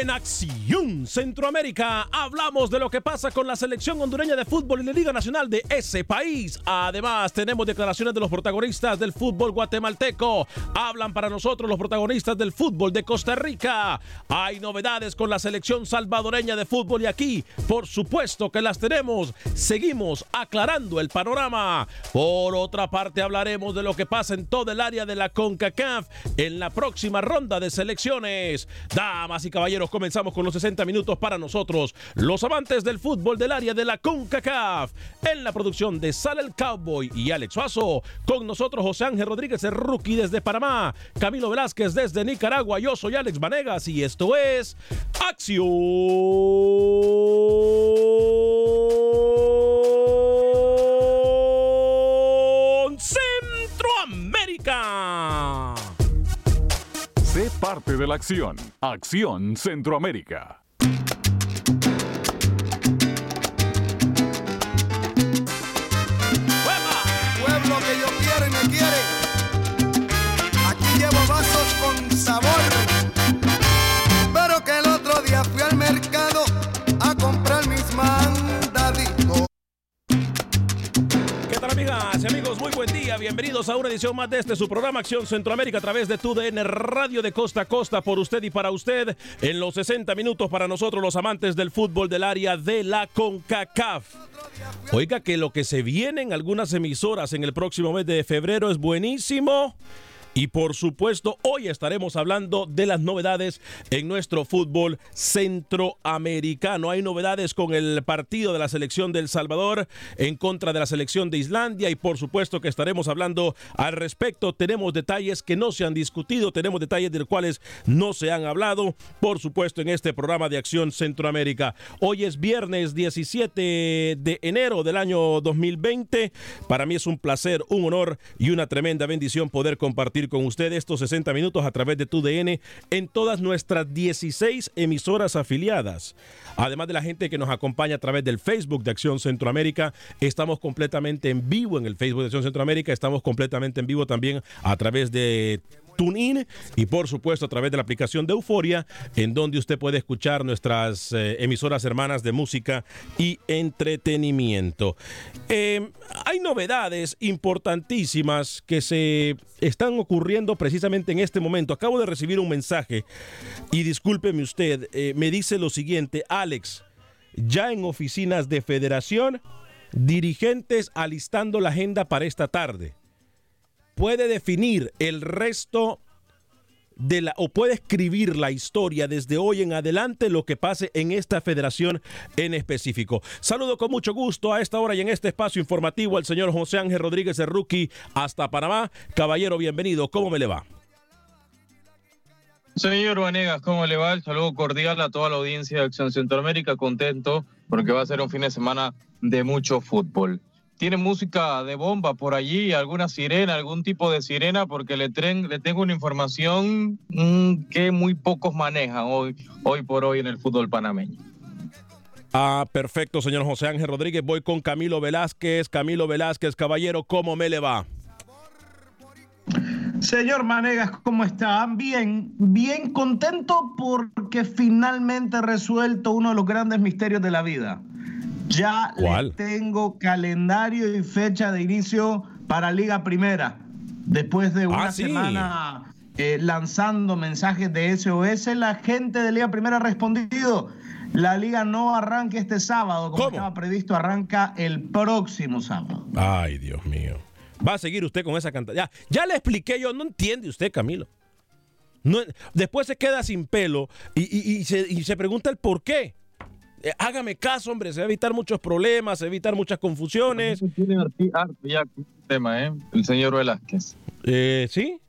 en Acción Centroamérica hablamos de lo que pasa con la selección hondureña de fútbol y la Liga Nacional de ese país. Además, tenemos declaraciones de los protagonistas del fútbol guatemalteco. Hablan para nosotros los protagonistas del fútbol de Costa Rica. Hay novedades con la selección salvadoreña de fútbol y aquí, por supuesto que las tenemos. Seguimos aclarando el panorama. Por otra parte, hablaremos de lo que pasa en todo el área de la CONCACAF en la próxima ronda de selecciones. Damas y caballeros, comenzamos con los 60 minutos para nosotros, los amantes del fútbol del área de la CONCACAF. En la producción de Sal el Cowboy y Alex Suazo, con nosotros José Ángel Rodríguez, el rookie desde Panamá, Camilo Velázquez desde Nicaragua, yo soy Alex Vanegas y esto es Acción parte de la acción. Acción Centroamérica. Amigas amigos? Muy buen día. Bienvenidos a una edición más de este su programa Acción Centroamérica a través de TUDN Radio de Costa a Costa por usted y para usted en los 60 minutos para nosotros los amantes del fútbol del área de la CONCACAF. Oiga que lo que se viene en algunas emisoras en el próximo mes de febrero es buenísimo. Y por supuesto, hoy estaremos hablando de las novedades en nuestro fútbol centroamericano. Hay novedades con el partido de la selección del Salvador en contra de la selección de Islandia y por supuesto que estaremos hablando al respecto. Tenemos detalles que no se han discutido, tenemos detalles de los cuales no se han hablado, por supuesto, en este programa de Acción Centroamérica. Hoy es viernes 17 de enero del año 2020. Para mí es un placer, un honor y una tremenda bendición poder compartir con usted estos 60 minutos a través de tu DN en todas nuestras 16 emisoras afiliadas. Además de la gente que nos acompaña a través del Facebook de Acción Centroamérica, estamos completamente en vivo en el Facebook de Acción Centroamérica, estamos completamente en vivo también a través de TuneIn y por supuesto a través de la aplicación de Euforia, en donde usted puede escuchar nuestras eh, emisoras hermanas de música y entretenimiento. Eh, hay novedades importantísimas que se están ocurriendo precisamente en este momento. Acabo de recibir un mensaje y discúlpeme usted, eh, me dice lo siguiente, Alex, ya en oficinas de federación, dirigentes alistando la agenda para esta tarde puede definir el resto de la, o puede escribir la historia desde hoy en adelante lo que pase en esta federación en específico. Saludo con mucho gusto a esta hora y en este espacio informativo al señor José Ángel Rodríguez de Rookie hasta Panamá. Caballero, bienvenido. ¿Cómo me le va? Señor Vanegas, ¿cómo le va? El saludo cordial a toda la audiencia de Acción Centroamérica. Contento porque va a ser un fin de semana de mucho fútbol tiene música de bomba por allí, alguna sirena, algún tipo de sirena, porque le, le tengo una información mm, que muy pocos manejan hoy, hoy por hoy en el fútbol panameño. Ah, perfecto, señor José Ángel Rodríguez. Voy con Camilo Velázquez. Camilo Velázquez, caballero, ¿cómo me le va? Señor Manegas, ¿cómo está? Bien, bien contento porque finalmente he resuelto uno de los grandes misterios de la vida. Ya le tengo calendario y fecha de inicio para Liga Primera. Después de una ah, semana eh, lanzando mensajes de SOS, la gente de Liga Primera ha respondido. La liga no arranca este sábado, como estaba previsto, arranca el próximo sábado. Ay, Dios mío. Va a seguir usted con esa cantidad. Ya, ya le expliqué yo, no entiende usted, Camilo. No, después se queda sin pelo y, se, y se pregunta el por qué. Eh, hágame caso, hombre, se va a evitar muchos problemas, se va a evitar muchas confusiones. Tiene ya tema, ¿eh? El señor Velázquez. Eh, ¿Sí?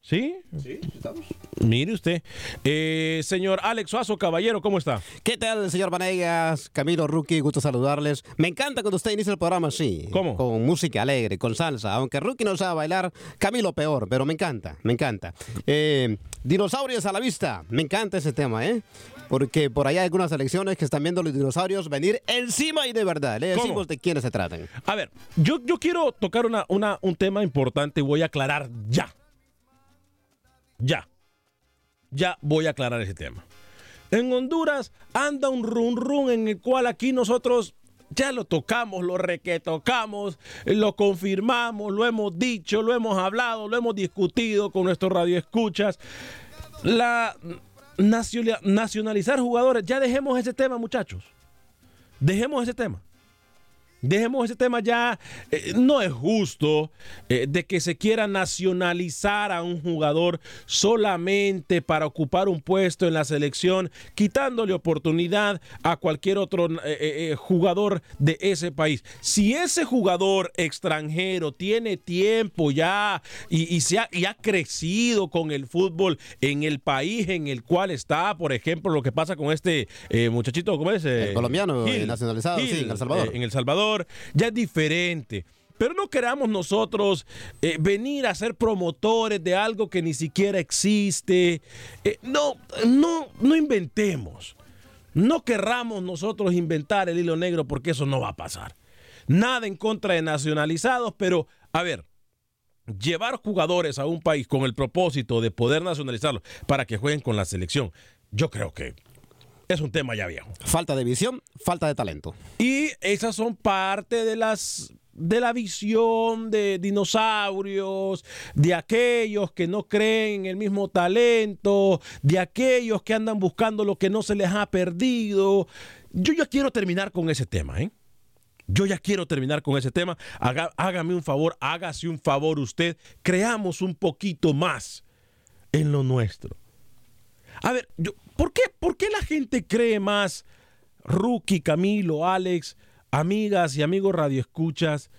¿Sí? Sí, estamos. Mire usted. Eh, señor Alex Suazo, caballero, ¿cómo está? ¿Qué tal, señor Vanegas? Camilo Rookie, gusto saludarles. Me encanta cuando usted inicia el programa así. ¿Cómo? Con música alegre, con salsa. Aunque Rookie no sabe bailar, Camilo peor, pero me encanta, me encanta. dinosaurios a la vista. Me encanta ese tema, ¿eh? Porque por allá hay algunas elecciones que están viendo los dinosaurios venir encima y de verdad. Le decimos de quiénes se tratan. A ver, yo, yo quiero tocar una, una, un tema importante y voy a aclarar ya. Ya. Ya voy a aclarar ese tema. En Honduras anda un run run en el cual aquí nosotros ya lo tocamos, lo requetocamos, lo confirmamos, lo hemos dicho, lo hemos hablado, lo hemos discutido con nuestros radioescuchas. La nacionalizar jugadores. Ya dejemos ese tema, muchachos. Dejemos ese tema. Dejemos ese tema ya. Eh, no es justo eh, de que se quiera nacionalizar a un jugador solamente para ocupar un puesto en la selección, quitándole oportunidad a cualquier otro eh, jugador de ese país. Si ese jugador extranjero tiene tiempo ya y, se ha, y ha crecido con el fútbol en el país en el cual está, por ejemplo, lo que pasa con este muchachito, ¿cómo es? El colombiano nacionalizado, sí, en El Salvador. en El Salvador ya es diferente. Pero no queramos nosotros eh, venir a ser promotores de algo que ni siquiera existe. Eh, no, no, no inventemos. No querramos nosotros inventar el hilo negro porque eso no va a pasar. Nada en contra de nacionalizados, pero a ver, llevar jugadores a un país con el propósito de poder nacionalizarlos para que jueguen con la selección, yo creo que es un tema ya viejo. Falta de visión, falta de talento. Y esas son parte de las de la visión de dinosaurios, de aquellos que no creen en el mismo talento, de aquellos que andan buscando lo que no se les ha perdido. Yo ya quiero terminar con ese tema, ¿eh? yo ya quiero terminar con ese tema. hágame un favor, hágase un favor usted. Creamos un poquito más en lo nuestro. A ver, ¿por, qué, ¿por qué la gente cree más, Rookie, Camilo, Alex, amigas y amigos radioescuchas?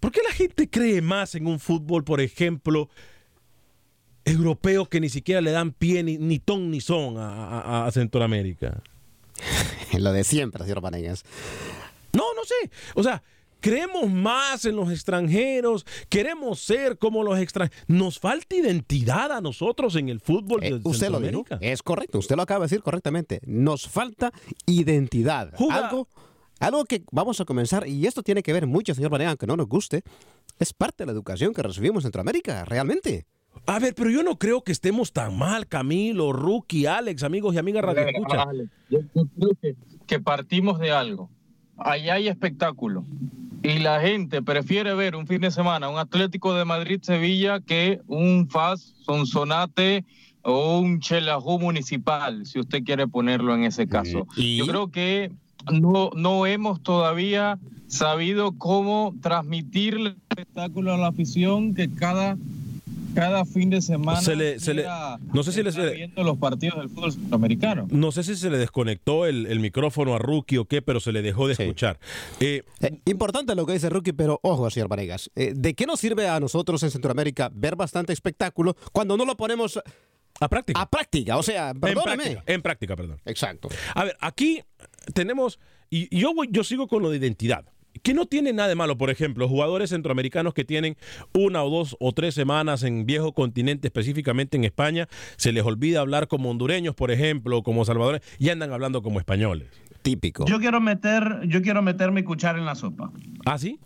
¿Por qué la gente cree más en un fútbol, por ejemplo, europeo que ni siquiera le dan pie ni, ton ni son a, Centroamérica? lo de siempre, señor Panegas. No, no sé. O sea, creemos más en los extranjeros, queremos ser como los extranjeros. Nos falta identidad a nosotros en el fútbol eh, usted lo dijo. Es correcto, usted lo acaba de decir correctamente. Nos falta identidad. Algo, algo que vamos a comenzar, y esto tiene que ver mucho, señor Vanega, aunque no nos guste, es parte de la educación que recibimos en Centroamérica, realmente. A ver, pero yo no creo que estemos tan mal, Camilo, Rookie, Alex, amigos y amigas Radio Escucha. Yo creo que partimos de algo allá hay espectáculo. Y la gente prefiere ver un fin de semana un Atlético de Madrid-Sevilla que un FAS, Sonsonate o un Chelajú municipal, si usted quiere ponerlo en ese caso. Yo creo que no, no hemos todavía sabido cómo transmitir el espectáculo a la afición que cada cada fin de semana se le, no sé si le, viendo los partidos del fútbol sudamericano. No sé si se le desconectó el, micrófono a Rookie o qué, pero se le dejó de escuchar. Eh, eh, importante lo que dice Rookie, pero ojo, señor Vanegas. Eh, ¿De qué nos sirve a nosotros en Centroamérica ver bastante espectáculo cuando no lo ponemos a práctica? A práctica, o sea, perdóname. En práctica, perdón. Exacto. A ver, aquí tenemos, y yo, yo sigo con lo de identidad que no tiene nada de malo, por ejemplo, jugadores centroamericanos que tienen una o dos o tres semanas en viejo continente, específicamente en España, se les olvida hablar como hondureños, por ejemplo, como salvadores, y andan hablando como españoles. Típico. Yo quiero meter, yo quiero meter mi cuchara en la sopa. ¿Ah, sí?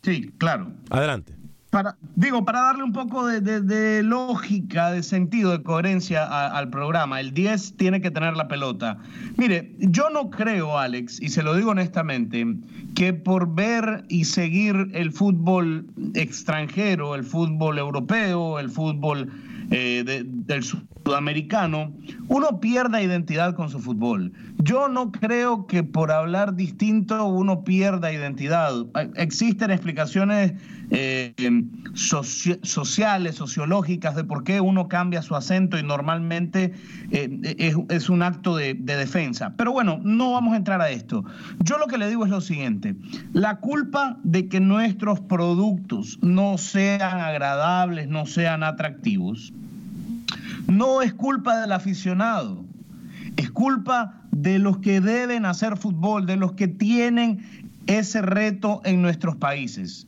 Sí, claro. Adelante para, digo, para darle un poco de, lógica, de sentido, de coherencia al programa, el 10 tiene que tener la pelota. Mire, yo no creo, Alex, y se lo digo honestamente, que por ver y seguir el fútbol extranjero, el fútbol europeo, el fútbol eh, del sudamericano, uno pierda identidad con su fútbol. Yo no creo que por hablar distinto uno pierda identidad. Existen explicaciones eh, sociales, sociológicas de por qué uno cambia su acento y normalmente eh, es, un acto de, de defensa. Pero bueno, no vamos a entrar a esto. Yo lo que le digo es lo siguiente, la culpa de que nuestros productos no sean agradables, no sean atractivos, no es culpa del aficionado, es culpa de los que deben hacer fútbol, de los que tienen ese reto en nuestros países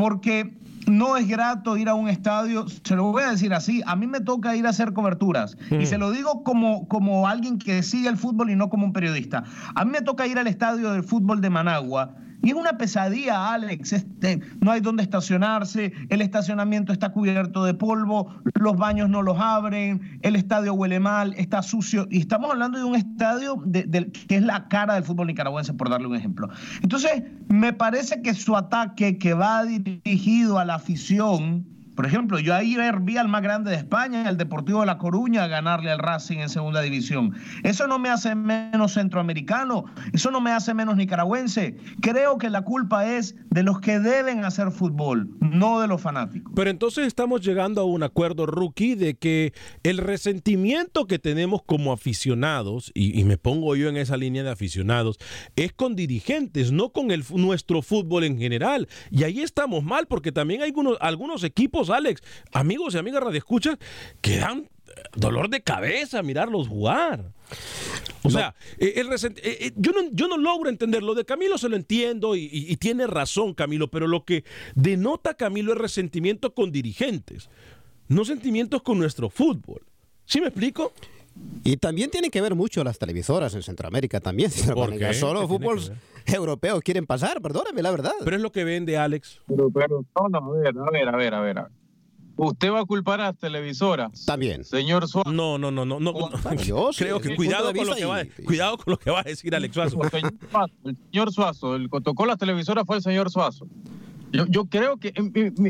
porque no es grato ir a un estadio, se lo voy a decir así, a mí me toca ir a hacer coberturas y mm. se lo digo como, como alguien que sigue el fútbol y no como un periodista. A mí me toca ir al estadio del fútbol de Managua y es una pesadilla, Alex. Este, no hay donde estacionarse, el estacionamiento está cubierto de polvo, los baños no los abren, el estadio huele mal, está sucio. Y estamos hablando de un estadio que es la cara del fútbol nicaragüense, por darle un ejemplo. Entonces, me parece que su ataque que va dirigido a la afición, por ejemplo, yo ahí vi al más grande de España, el Deportivo de La Coruña, ganarle al Racing en segunda división. Eso no me hace menos centroamericano, eso no me hace menos nicaragüense. Creo que la culpa es de los que deben hacer fútbol, no de los fanáticos. Pero entonces estamos llegando a un acuerdo, rookie, de que el resentimiento que tenemos como aficionados, y, me pongo yo en esa línea de aficionados, es con dirigentes, no con nuestro fútbol en general. Y ahí estamos mal, porque también hay algunos, algunos equipos Alex, amigos y amigas radioescuchas, que dan dolor de cabeza mirarlos jugar. O sea, eh, el eh, eh, yo, no, yo no logro entender. Lo de Camilo se lo entiendo y, tiene razón Camilo, pero lo que denota Camilo es resentimiento con dirigentes, no sentimientos con nuestro fútbol. ¿Sí me explico? Y también tiene que ver mucho las televisoras en Centroamérica también. Porque solo fútbol europeos quieren pasar, perdóname la verdad. Pero es lo que vende Alex. Pero, pero, no, no, a ver, a ver, a ver, a ver. ¿Usted va a culpar a las televisoras? También. Señor Suazo. No, no, no, no. no, Yo creo que cuidado con, lo que va, cuidado con lo que va a decir Alex Suazo. El señor Suazo, el que tocó las televisoras fue el señor Suazo. Yo, yo creo que,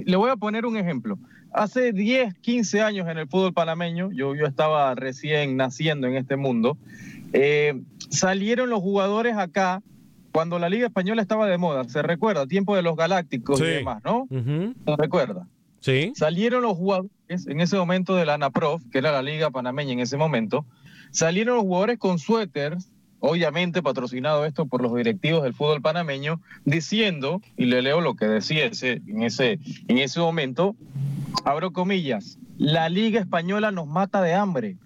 le voy a poner un ejemplo. Hace 10, 15 años en el fútbol panameño, yo, yo estaba recién naciendo en este mundo, eh, salieron los jugadores acá cuando la Liga Española estaba de moda, se recuerda, tiempo de los Galácticos y demás, ¿no? ¿Se recuerda? Sí. Salieron los jugadores en ese momento de la ANAPROF, que era la Liga Panameña en ese momento, salieron los jugadores con suéteres, obviamente patrocinado esto por los directivos del fútbol panameño, diciendo, y le leo lo que decía ese, en, ese, en ese momento, abro comillas, la Liga Española nos mata de hambre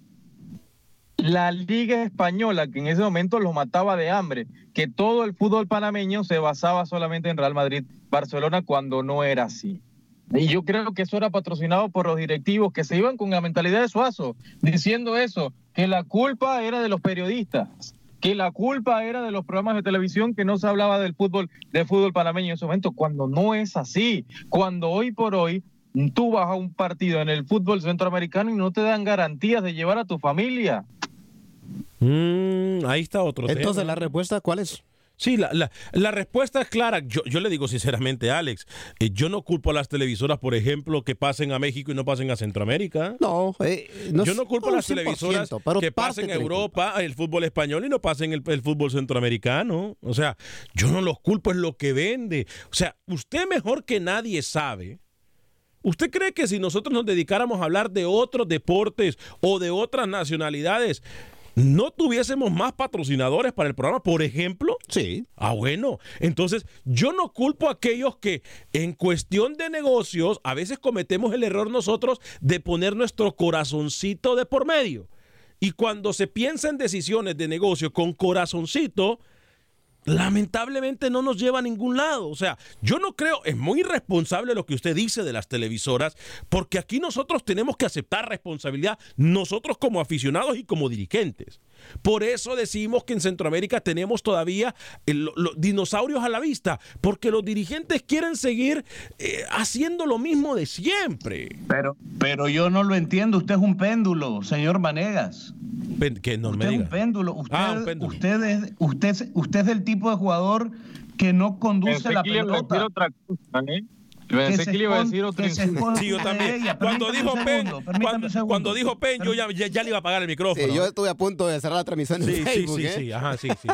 la Liga Española, que en ese momento los mataba de hambre, que todo el fútbol panameño se basaba solamente en Real Madrid, Barcelona, cuando no era así. Y yo creo que eso era patrocinado por los directivos que se iban con la mentalidad de Suazo, diciendo eso, que la culpa era de los periodistas, que la culpa era de los programas de televisión que no se hablaba del fútbol, del fútbol panameño en ese momento, cuando no es así, cuando hoy por hoy tú vas a un partido en el fútbol centroamericano y no te dan garantías de llevar a tu familia. Mm, ahí está otro Entonces, ¿la respuesta cuál es? Sí, la, la, respuesta es clara. Yo, yo, le digo sinceramente, Alex, eh, yo no culpo a las televisoras, por ejemplo, que pasen a México y no pasen a Centroamérica. No, eh, yo no culpo a las televisoras que pasen a Europa el fútbol español y no pasen el, el, fútbol centroamericano. O sea, yo no los culpo, es lo que vende. O sea, usted mejor que nadie sabe. ¿Usted cree que si nosotros nos dedicáramos a hablar de otros deportes o de otras nacionalidades, no tuviésemos más patrocinadores para el programa, por ejemplo. Sí. Ah, bueno. Entonces, yo no culpo a aquellos que en cuestión de negocios a veces cometemos el error nosotros de poner nuestro corazoncito de por medio. Y cuando se piensa en decisiones de negocio con corazoncito, lamentablemente no nos lleva a ningún lado. O sea, yo no creo, es muy irresponsable lo que usted dice de las televisoras, porque aquí nosotros tenemos que aceptar responsabilidad, nosotros como aficionados y como dirigentes. Por eso decimos que en Centroamérica tenemos todavía los dinosaurios a la vista, porque los dirigentes quieren seguir eh, haciendo lo mismo de siempre. Pero, pero yo no lo entiendo, usted es un péndulo, señor Manegas. Que no usted me es un péndulo. Ah, usted, Usted, es, usted, usted es del tipo de jugador que no conduce la pelota. Otra cosa, ¿eh? Pensé que, iba a decir otro Sí, yo también. Cuando dijo, Pen, cuando, dijo Pen, yo ya, ya, le iba a apagar el micrófono. Sí, yo estuve a punto de cerrar la transmisión sí, en Facebook. Sí, sí, ¿eh? sí, ajá, sí, sí.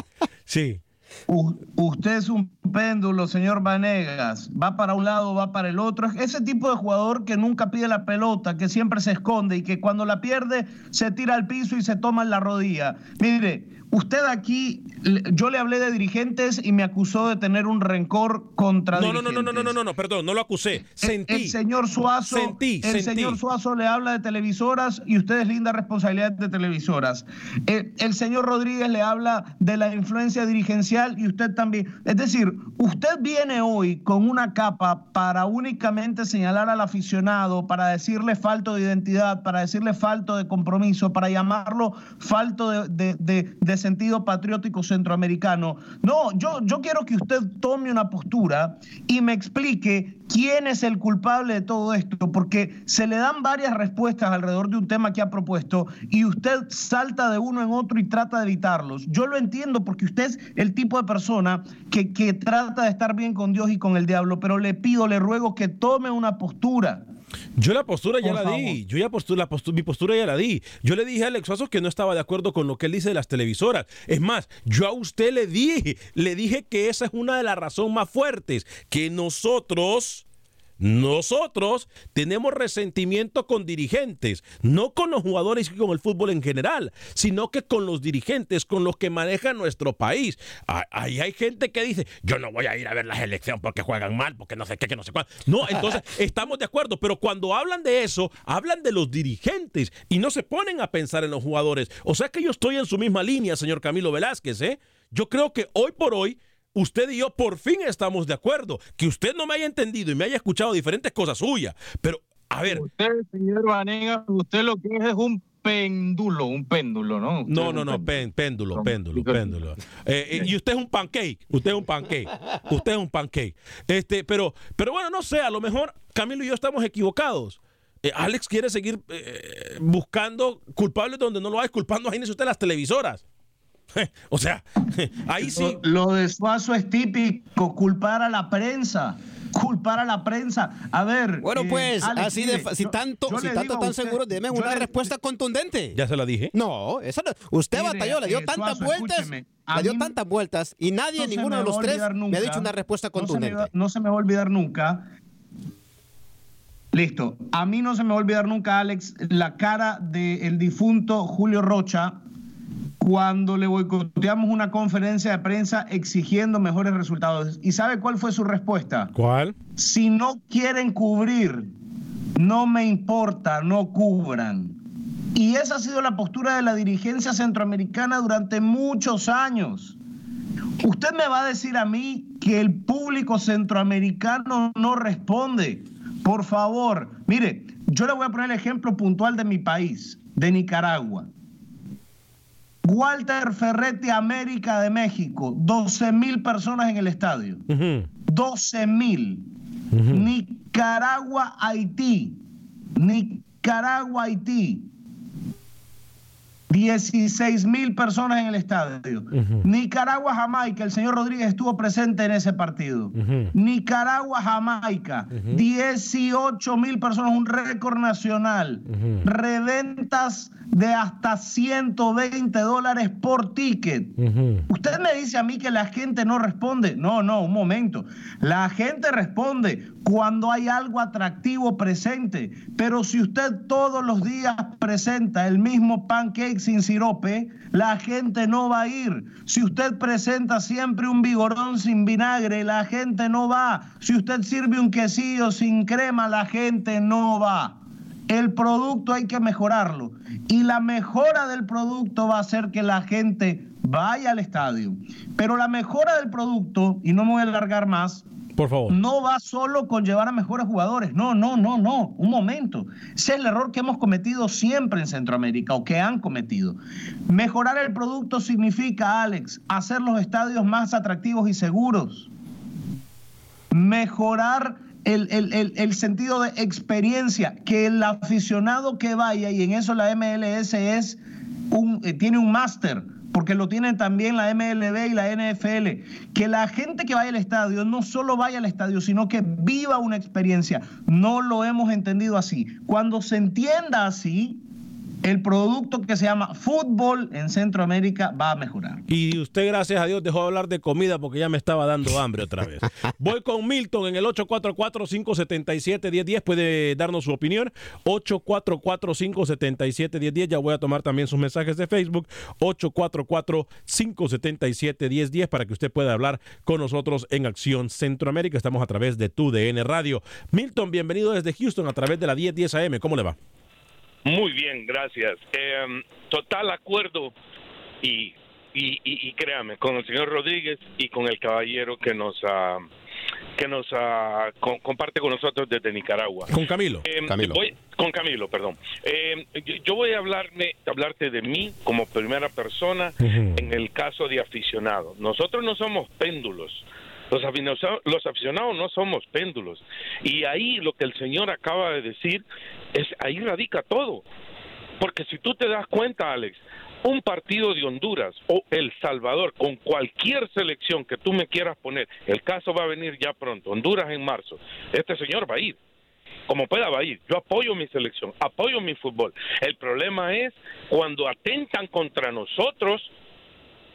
sí. Usted es un péndulo, señor Vanegas. Va para un lado, va para el otro. Ese tipo de jugador que nunca pide la pelota, que siempre se esconde y que cuando la pierde se tira al piso y se toma en la rodilla. Mire, Usted aquí, yo le hablé de dirigentes y me acusó de tener un rencor contra no, dirigentes. No, no, no, no, no, no, perdón, no lo acusé. Sentí. El, señor Suazo, sentí, el señor Suazo le habla de televisoras y usted es linda responsabilidad de televisoras. El, el señor Rodríguez le habla de la influencia dirigencial y usted también. Es decir, usted viene hoy con una capa para únicamente señalar al aficionado, para decirle falto de identidad, para decirle falto de compromiso, para llamarlo falto de, de, de, de sentido patriótico centroamericano. No, yo, yo quiero que usted tome una postura y me explique quién es el culpable de todo esto, porque se le dan varias respuestas alrededor de un tema que ha propuesto y usted salta de uno en otro y trata de evitarlos. Yo lo entiendo porque usted es el tipo de persona que, que trata de estar bien con Dios y con el diablo, pero le pido, le ruego que tome una postura. Yo la postura ya la di. Yo ya postura, la mi postura ya la di. Yo le dije a Alex Suazo que no estaba de acuerdo con lo que él dice de las televisoras. Es más, yo a usted le dije, le dije que esa es una de las razones más fuertes, que nosotros nosotros tenemos resentimiento con dirigentes, no con los jugadores y con el fútbol en general, sino que con los dirigentes, con los que manejan nuestro país. Ahí hay gente que dice, yo no voy a ir a ver la selección porque juegan mal, porque no sé qué, que no sé cuál. No, entonces estamos de acuerdo, pero cuando hablan de eso, hablan de los dirigentes y no se ponen a pensar en los jugadores. O sea que yo estoy en su misma línea, señor Camilo Velázquez, ¿eh? Yo creo que hoy por hoy usted y yo por fin estamos de acuerdo. Que usted no me haya entendido y me haya escuchado diferentes cosas suyas. Pero, a ver. Usted, señor Vanega, usted lo que es es un péndulo, un péndulo, ¿no? no, no, no, péndulo, péndulo, péndulo. Eh, eh, y usted es un pancake, usted es un pancake, usted es un pancake. Este, pero, pero bueno, no sé, a lo mejor Camilo y yo estamos equivocados. Eh, Alex quiere seguir buscando culpables donde no lo hay, culpando a usted las televisoras. o sea, ahí sí. Lo, lo de Suazo es típico, culpar a la prensa culpar a la prensa. A ver. Bueno, eh, pues, así de si tanto, si tanto tan seguro, deme una respuesta contundente. Ya se la dije. No, esa usted batalló, le dio eh, tantas vueltas. Le dio tantas vueltas y nadie, ninguno de los tres, me ha dicho una respuesta contundente. No se, me va, a olvidar nunca. Listo. A mí no se me va a olvidar nunca, Alex, la cara del difunto Julio Rocha cuando le boicoteamos una conferencia de prensa exigiendo mejores resultados. ¿Y sabe cuál fue su respuesta? ¿Cuál? Si no quieren cubrir, no me importa, no cubran. Y esa ha sido la postura de la dirigencia centroamericana durante muchos años. Usted me va a decir a mí que el público centroamericano no responde. Por favor, mire, yo le voy a poner el ejemplo puntual de mi país, de Nicaragua. Walter Ferretti, América de México, 12 mil personas en el estadio. 12 mil. Nicaragua, Haití. Nicaragua, Haití. 16 mil personas en el estadio. Nicaragua, Jamaica, el señor Rodríguez estuvo presente en ese partido. Nicaragua, Jamaica, 18 mil personas, un récord nacional. Reventas de hasta 120 dólares por ticket. Usted me dice a mí que la gente no responde. No, no, un momento. La gente responde cuando hay algo atractivo presente. Pero si usted todos los días presenta el mismo pancake sin sirope, la gente no va a ir. Si usted presenta siempre un vigorón sin vinagre, la gente no va. Si usted sirve un quesillo sin crema, la gente no va. El producto hay que mejorarlo. Y la mejora del producto va a hacer que la gente vaya al estadio. Pero la mejora del producto, y no me voy a alargar más, por favor. No va solo con llevar a mejores jugadores. No, no, no, no. Un momento. Ese es el error que hemos cometido siempre en Centroamérica o que han cometido. Mejorar el producto significa, Alex, hacer los estadios más atractivos y seguros. Mejorar el, sentido de experiencia, que el aficionado que vaya, y en eso la MLS es un, eh, tiene un máster, porque lo tienen también la MLB y la NFL, que la gente que vaya al estadio no solo vaya al estadio, sino que viva una experiencia. No lo hemos entendido así. Cuando se entienda así, el producto que se llama fútbol en Centroamérica va a mejorar. Y usted, gracias a Dios, dejó de hablar de comida porque ya me estaba dando hambre otra vez. Voy con Milton en el 844-577-1010. Puede darnos su opinión. 844-577-1010. Ya voy a tomar también sus mensajes de Facebook. 844-577-1010 para que usted pueda hablar con nosotros en Acción Centroamérica. Estamos a través de tu DN Radio. Milton, bienvenido desde Houston a través de la 1010 AM. ¿Cómo le va? Muy bien, gracias. Em, total acuerdo y, y, créame, con el señor Rodríguez y con el caballero que nos que nos comparte con nosotros desde Nicaragua. Con Camilo. Em, con Camilo, perdón. Em, yo voy a hablarme, hablarte de mí como primera persona en el caso de aficionado. Nosotros no somos péndulos. Los aficionados, los aficionados no somos péndulos. Y ahí lo que el señor acaba de decir, es ahí radica todo. Porque si tú te das cuenta, Alex, un partido de Honduras o El Salvador, con cualquier selección que tú me quieras poner, el caso va a venir ya pronto, Honduras en marzo, este señor va a ir. Como pueda va a ir. Yo apoyo mi selección, apoyo mi fútbol. El problema es cuando atentan contra nosotros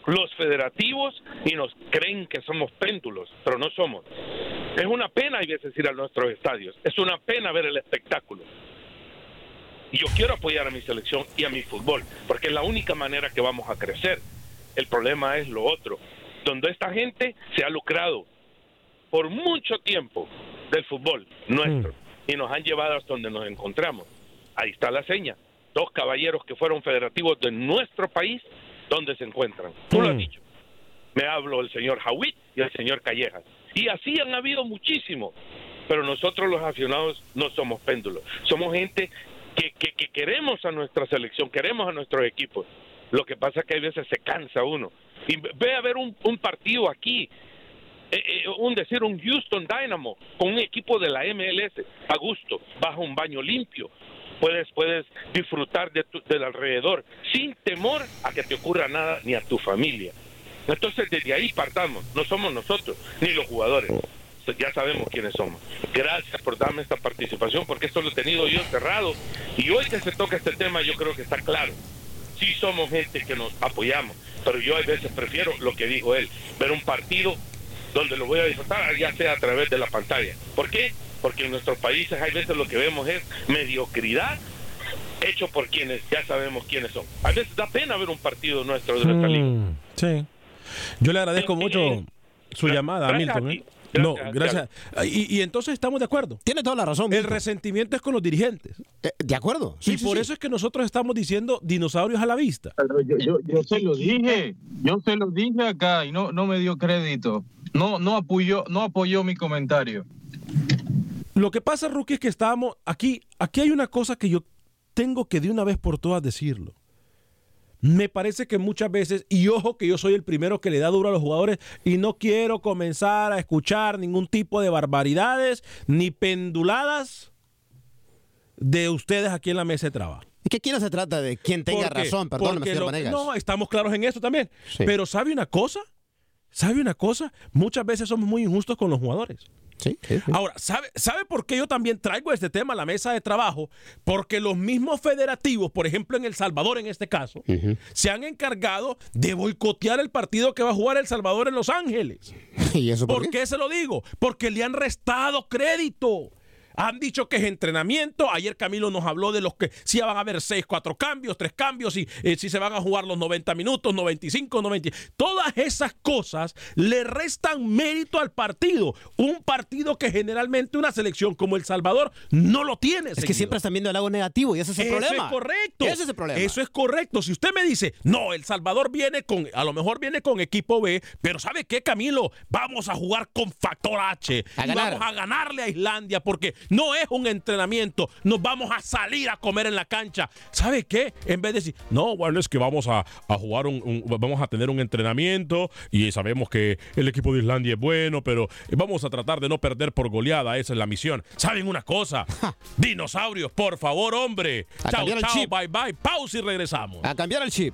los federativos y nos creen que somos péndulos, pero no somos. Es una pena a veces ir a nuestros estadios, es una pena ver el espectáculo. Y yo quiero apoyar a mi selección y a mi fútbol, porque es la única manera que vamos a crecer. El problema es lo otro, donde esta gente se ha lucrado por mucho tiempo del fútbol nuestro mm. y nos han llevado hasta donde nos encontramos. Ahí está la seña. Dos caballeros que fueron federativos de nuestro país dónde se encuentran. Tú lo has mm. dicho. Me hablo el señor Howitt y el señor Callejas. Y así han habido muchísimos. Pero nosotros los aficionados no somos péndulos. Somos gente que, que, queremos a nuestra selección, queremos a nuestros equipos. Lo que pasa es que a veces se cansa uno. Y ve a ver un, un partido aquí, eh, eh, un decir un Houston Dynamo con un equipo de la MLS a gusto, bajo un baño limpio, puedes, puedes disfrutar de del alrededor sin temor a que te ocurra nada ni a tu familia. Entonces desde ahí partamos, no somos nosotros ni los jugadores. Ya sabemos quiénes somos. Gracias por darme esta participación porque esto lo he tenido yo cerrado y hoy que se toca este tema yo creo que está claro. Sí somos gente que nos apoyamos, pero yo a veces prefiero lo que dijo él, ver un partido donde lo voy a disfrutar ya sea a través de la pantalla. ¿Por qué? Porque en nuestros países hay veces lo que vemos es mediocridad hecho por quienes ya sabemos quiénes son. A veces da pena ver un partido nuestro de nuestra liga. Mm, sí. Yo le agradezco mucho su llamada, Milton. ¿eh? no, gracias. Y, entonces estamos de acuerdo. Tiene toda la razón. El resentimiento es con los dirigentes. Eh, de acuerdo. y por eso es que nosotros estamos diciendo dinosaurios a la vista. yo, se lo dije, yo se lo dije acá y no, no me dio crédito. No, no apoyó, no apoyó mi comentario. Lo que pasa, Rookie, es que estamos aquí. Aquí hay una cosa que yo tengo que de una vez por todas decirlo. Me parece que muchas veces, y ojo que yo soy el primero que le da duro a los jugadores y no quiero comenzar a escuchar ningún tipo de barbaridades ni penduladas de ustedes aquí en la mesa de trabajo. ¿Y qué quién se trata de quien tenga razón? Perdón, No, estamos claros en eso también. Pero ¿sabe una cosa? ¿Sabe una cosa? Muchas veces somos muy injustos con los jugadores. Ahora, ¿sabe, ¿sabe por qué yo también traigo este tema a la mesa de trabajo? Porque los mismos federativos, por ejemplo en El Salvador en este caso, se han encargado de boicotear el partido que va a jugar El Salvador en Los Ángeles. ¿Y eso por, qué? se lo digo? Porque le han restado crédito. Han dicho que es entrenamiento. Ayer Camilo nos habló de los que si van a haber seis, cuatro cambios, tres cambios, y eh, si se van a jugar los 90 minutos, 95, 90. Todas esas cosas le restan mérito al partido. Un partido que generalmente una selección como El Salvador no lo tiene. Es que siempre están viendo el lado negativo y ese es el problema. Eso es correcto. Ese es el problema. Eso es correcto. Si usted me dice, no, El Salvador viene con, a lo mejor viene con equipo B, pero ¿sabe qué, Camilo? Vamos a jugar con factor H. y vamos a ganarle a Islandia porque no es un entrenamiento. Nos vamos a salir a comer en la cancha. ¿Sabe qué? En vez de decir, no, bueno, es que vamos a, jugar un, vamos a tener un entrenamiento y sabemos que el equipo de Islandia es bueno, pero vamos a tratar de no perder por goleada. Esa es la misión. ¿Saben una cosa? Dinosaurios, por favor, hombre. chao, chao, bye, bye. Pausa y regresamos. A cambiar el chip.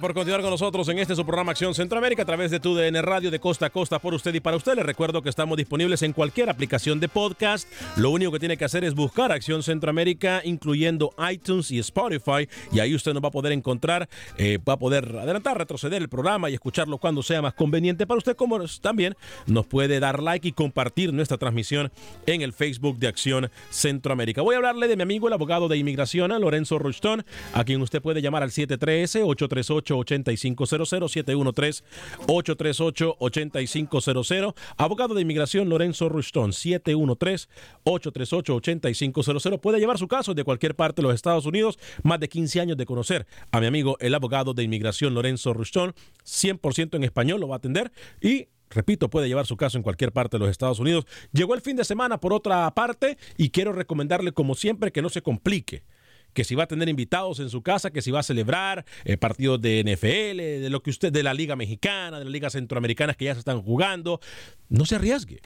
Por continuar con nosotros en este su programa Acción Centroamérica a través de tu DN Radio de costa a costa por usted y para usted. Les recuerdo que estamos disponibles en cualquier aplicación de podcast. Lo único que tiene que hacer es buscar Acción Centroamérica, incluyendo iTunes y Spotify, y ahí usted nos va a poder encontrar, eh, va a poder adelantar, retroceder el programa y escucharlo cuando sea más conveniente para usted, como también nos puede dar like y compartir nuestra transmisión en el Facebook de Acción Centroamérica. Voy a hablarle de mi amigo, el abogado de inmigración, Lorenzo Rushton, a quien usted puede llamar al 713 8 838-8500, 713-838-8500. Abogado de inmigración Lorenzo Rushtón, 713-838-8500. Puede llevar su caso de cualquier parte de los Estados Unidos. Más de 15 años de conocer a mi amigo, el abogado de inmigración Lorenzo Rushtón, 100% en español, lo va a atender y Repito, puede llevar su caso en cualquier parte de los Estados Unidos. Llegó el fin de semana por otra parte y quiero recomendarle como siempre que no se complique que si va a tener invitados en su casa, que si va a celebrar eh, partidos de NFL, de lo que usted, de la Liga Mexicana, de la Liga Centroamericana que ya se están jugando, no se arriesgue.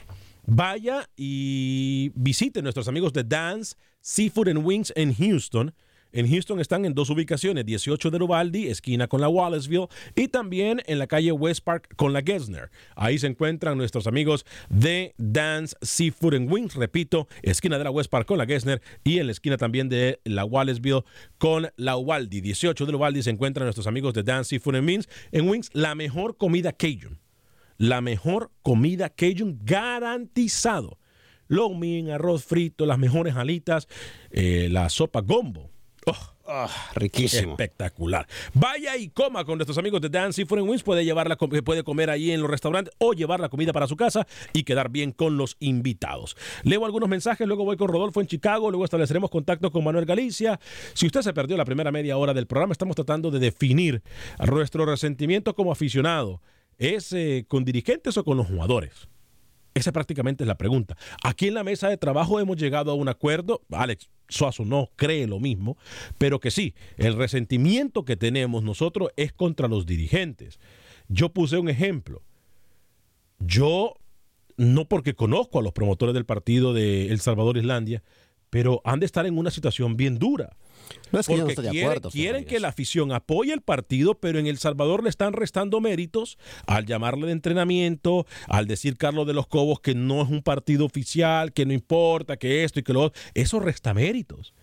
Vaya y visite nuestros amigos de Dance Seafood and Wings en Houston en Houston están en dos ubicaciones, 18 de Uvalde, esquina con la Wallaceville, y también en la calle West Park con la Gessner. Ahí se encuentran nuestros amigos de Dance Seafood and Wings, repito, esquina de la West Park con la Gessner y en la esquina también de la Wallaceville con la Uvalde. 18 de Uvalde se encuentran nuestros amigos de Dance Seafood and Wings. En Wings, la mejor comida Cajun la mejor comida Cajun garantizado. Lo arroz frito, las mejores alitas, eh, la sopa gombo. Oh, Ah, riquísimo. Espectacular. Vaya y coma con nuestros amigos de Dance Food Wings. Puede, llevarla, puede comer ahí en los restaurantes o llevar la comida para su casa y quedar bien con los invitados. Leo algunos mensajes, luego voy con Rodolfo en Chicago, luego estableceremos contacto con Manuel Galicia. Si usted se perdió la primera media hora del programa, estamos tratando de definir nuestro resentimiento como aficionado. ¿Es eh, con dirigentes o con los jugadores? Esa prácticamente es la pregunta. Aquí en la mesa de trabajo hemos llegado a un acuerdo. Alex, Suazo no cree lo mismo, pero que sí, el resentimiento que tenemos nosotros es contra los dirigentes. Yo puse un ejemplo. Yo, no porque conozco a los promotores del partido de El Salvador-Islandia, pero han de estar en una situación bien dura. No es que yo no estoy de acuerdo. Quieren que la afición apoye el partido, pero en El Salvador le están restando méritos al llamarle de entrenamiento, al decir Carlos de los Cobos que no es un partido oficial, que no importa, que esto y que lo otro. Eso resta méritos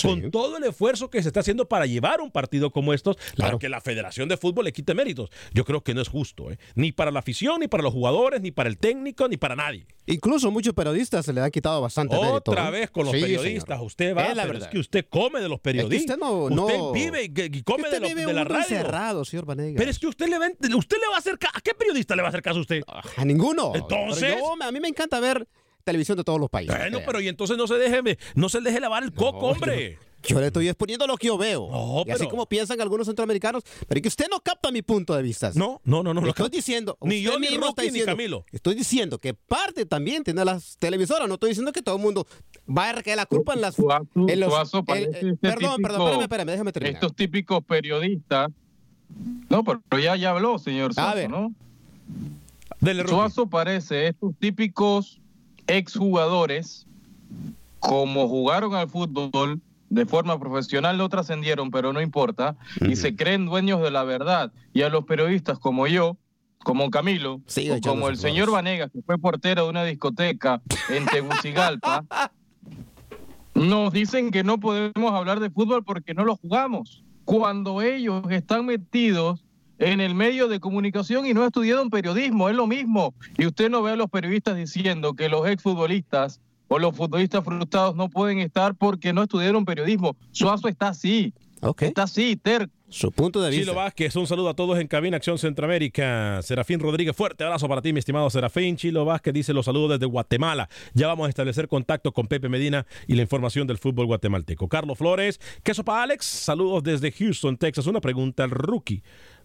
con todo el esfuerzo que se está haciendo para llevar un partido como estos, para que la Federación de Fútbol le quite méritos. Yo creo que no es justo, ¿eh? ni para la afición, ni para los jugadores, ni para el técnico, ni para nadie. Incluso muchos periodistas se le han quitado bastante Otra ¿eh? vez con los periodistas. Usted va, es, es que usted come de los periodistas. usted, vive y, come de, de, la radio. Cerrado, señor Pero es que usted le, va, usted le va a hacer ¿A qué periodista le va a hacer caso a usted? A ninguno. Entonces. a mí me encanta ver televisión de todos los países. Bueno, pero y entonces no se deje, no se deje lavar el coco, hombre. Yo, le estoy exponiendo lo que yo veo. y así como piensan algunos centroamericanos, pero es que usted no capta mi punto de vista. No, no, no, no. Lo estoy diciendo. Ni yo, ni Rocky, ni Camilo. Estoy diciendo que parte también tiene las televisoras. No estoy diciendo que todo el mundo va a recaer la culpa en las. en los, este perdón, perdón, espérame, déjame terminar. Estos típicos periodistas. No, pero ya, ya habló, señor Suazo, ¿no? Suazo parece estos típicos exjugadores, como jugaron al fútbol de forma profesional, no trascendieron, pero no importa, y se creen dueños de la verdad. Y a los periodistas como yo, como Camilo, como el señor Vanegas, que fue portero de una discoteca en Tegucigalpa, nos dicen que no podemos hablar de fútbol porque no lo jugamos, cuando ellos están metidos en el medio de comunicación y no estudiaron periodismo, es lo mismo. Y usted no ve a los periodistas diciendo que los exfutbolistas o los futbolistas frustrados no pueden estar porque no estudiaron periodismo. Suazo está así. Está así, terco. Su punto de vista. Chilo Vázquez, un saludo a todos en Cabina Acción Centroamérica. Serafín Rodríguez, fuerte abrazo para ti, mi estimado Serafín. Chilo Vázquez dice los saludos desde Guatemala. Ya vamos a establecer contacto con Pepe Medina y la información del fútbol guatemalteco. Carlos Flores, queso para Alex, saludos desde Houston, Texas. Una pregunta al rookie.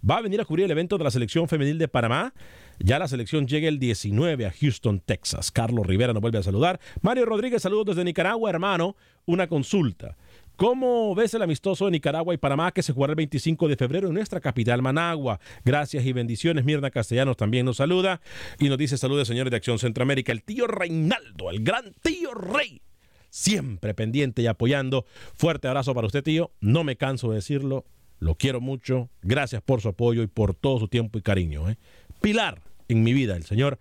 ¿Va a venir a cubrir el evento de la selección femenil de Panamá? Ya la selección llega el 19 a Houston, Texas. Carlos Rivera nos vuelve a saludar. Mario Rodríguez, saludos desde Nicaragua, hermano. Una consulta. ¿Cómo ves el amistoso de Nicaragua y Panamá que se jugará el 25 de febrero en nuestra capital, Managua? Gracias y bendiciones. Mirna Castellanos también nos saluda y nos dice saludos, señores de Acción Centroamérica. El tío Reinaldo, el gran tío Rey, siempre pendiente y apoyando. Fuerte abrazo para usted, tío. No me canso de decirlo. Lo quiero mucho. Gracias por su apoyo y por todo su tiempo y cariño. ¿eh? Pilar en mi vida, el señor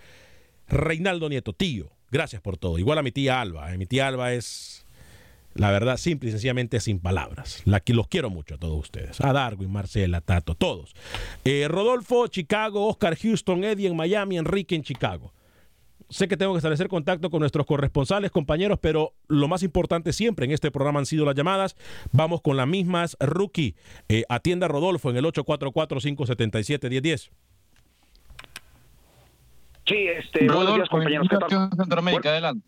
Reinaldo Nieto, tío. Gracias por todo. Igual a mi tía Alba. ¿eh? Mi tía Alba es, la verdad, simple y sencillamente sin palabras. La los quiero mucho a todos ustedes. A Darwin, Marcela, Tato, todos. Eh, Rodolfo, Chicago, Oscar Houston, Eddie en Miami, Enrique en Chicago sé que tengo que establecer contacto con nuestros corresponsales, compañeros, pero lo más importante siempre en este programa han sido las llamadas. Vamos con las mismas. Rookie, eh, atienda Rodolfo en el 844-577-1010. Sí, este, buenos días, compañeros. Centroamérica, adelante.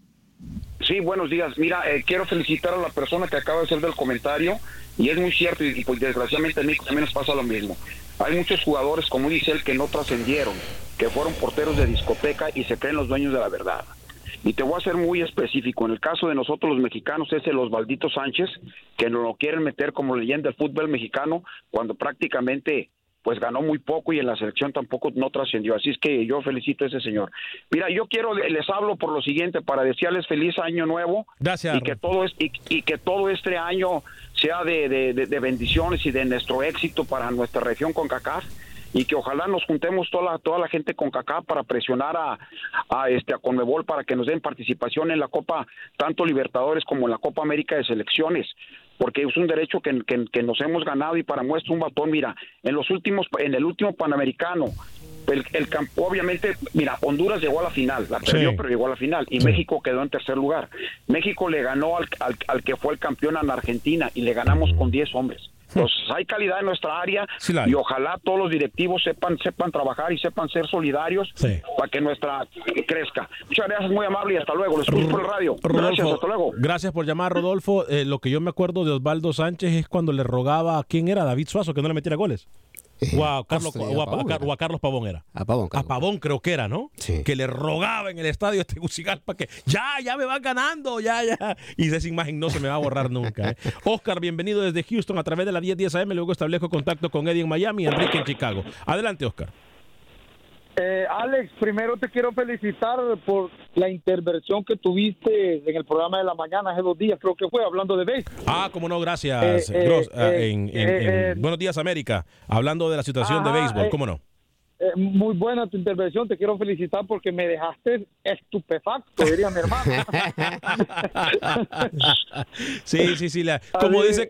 Sí, buenos días. Mira, eh, quiero felicitar a la persona que acaba de hacer del comentario y es muy cierto y, pues desgraciadamente a mí también nos pasa lo mismo. Hay muchos jugadores, como dice él, que no trascendieron, que fueron porteros de discoteca y se creen los dueños de la verdad. Y te voy a ser muy específico. En el caso de nosotros los mexicanos es el Osvaldito Sánchez, que nos lo quieren meter como leyenda del fútbol mexicano cuando prácticamente pues ganó muy poco y en la selección tampoco no trascendió. Así es que yo felicito a ese señor. Mira, yo quiero les hablo por lo siguiente para desearles feliz año nuevo. Gracias. Y que todo es, y, que todo este año sea de, de, bendiciones y de nuestro éxito para nuestra región con CACAF y que ojalá nos juntemos toda la, toda la gente con CACAF para presionar a, a este a Conmebol para que nos den participación en la Copa tanto Libertadores como en la Copa América de selecciones porque es un derecho que, nos hemos ganado y para muestra un batón, mira, en los últimos, en el último Panamericano, El, el campo, obviamente, mira, Honduras llegó a la final, la perdió, pero llegó a la final, y México quedó en tercer lugar. México le ganó al, al, que fue el campeón en Argentina y le ganamos con 10 hombres. Entonces, hay calidad en nuestra área y ojalá todos los directivos sepan sepan trabajar y sepan ser solidarios para que nuestra crezca. Muchas gracias, muy amable y hasta luego. Los escucho por el radio. gracias, hasta luego. Gracias por llamar, Rodolfo. Eh, lo que yo me acuerdo de Osvaldo Sánchez es cuando le rogaba a quién era David Suazo que no le metiera goles. Wow, Carlos, o, a, Carlos Pavón era. A Pavón. A Pavón creo que era, ¿no? Sí. Que le rogaba en el estadio este Tegucigalpa que ya, ya me va ganando, ya, ya. Y esa imagen no se me va a borrar nunca. ¿eh? Oscar, bienvenido desde Houston a través de la 1010 AM. Luego establezco contacto con Eddie en Miami y Enrique en Chicago. Adelante, Oscar. Eh, Alex, primero te quiero felicitar por la intervención que tuviste en el programa de la mañana hace dos días, creo que fue, hablando de béisbol. Ah, cómo no, gracias. Eh, eh, en, Buenos Días América, hablando de la situación de béisbol, cómo no. Eh, muy buena tu intervención, te quiero felicitar porque me dejaste estupefacto, diría mi hermano. sí, sí, sí. como, dice